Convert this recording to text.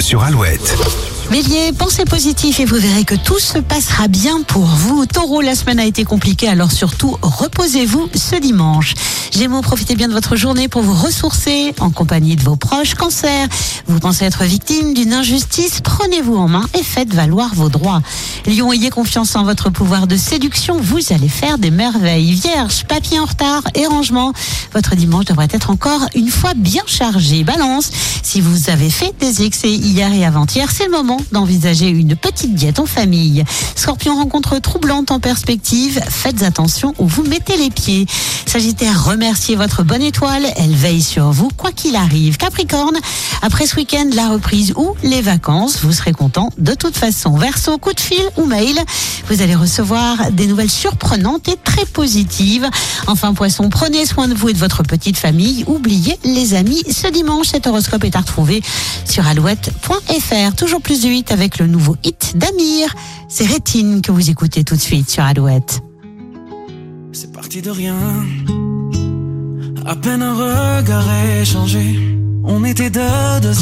Sur Alouette. Bélier, pensez positif et vous verrez que tout se passera bien pour vous. Taureau, la semaine a été compliquée, alors surtout reposez-vous ce dimanche. Gémeaux, profitez bien de votre journée pour vous ressourcer en compagnie de vos proches. Cancer, vous pensez être victime d'une injustice, prenez-vous en main et faites valoir vos droits. Lion, ayez confiance en votre pouvoir de séduction, vous allez faire des merveilles. Vierge, papier en retard et rangement, votre dimanche devrait être encore une fois bien chargé. Balance, si vous avez fait des excès hier et avant-hier, c'est le moment d'envisager une petite diète en famille. Scorpion, rencontre troublante en perspective, faites attention où vous mettez les pieds. Sagittaire, remerciez votre bonne étoile, elle veille sur vous quoi qu'il arrive. Capricorne, après ce week-end, la reprise ou les vacances, vous serez content de toute façon. Verseau, coup de fil ou mail, vous allez recevoir des nouvelles surprenantes et très positives. Enfin, Poisson, prenez soin de vous et de votre petite famille. Oubliez les amis. Ce dimanche, cet horoscope est à retrouver sur alouette.fr. Toujours plus de 8 avec le nouveau hit d'Amir. C'est Rétine que vous écoutez tout de suite sur Alouette. C'est parti de rien. À peine un regard échangé. On était deux, deux.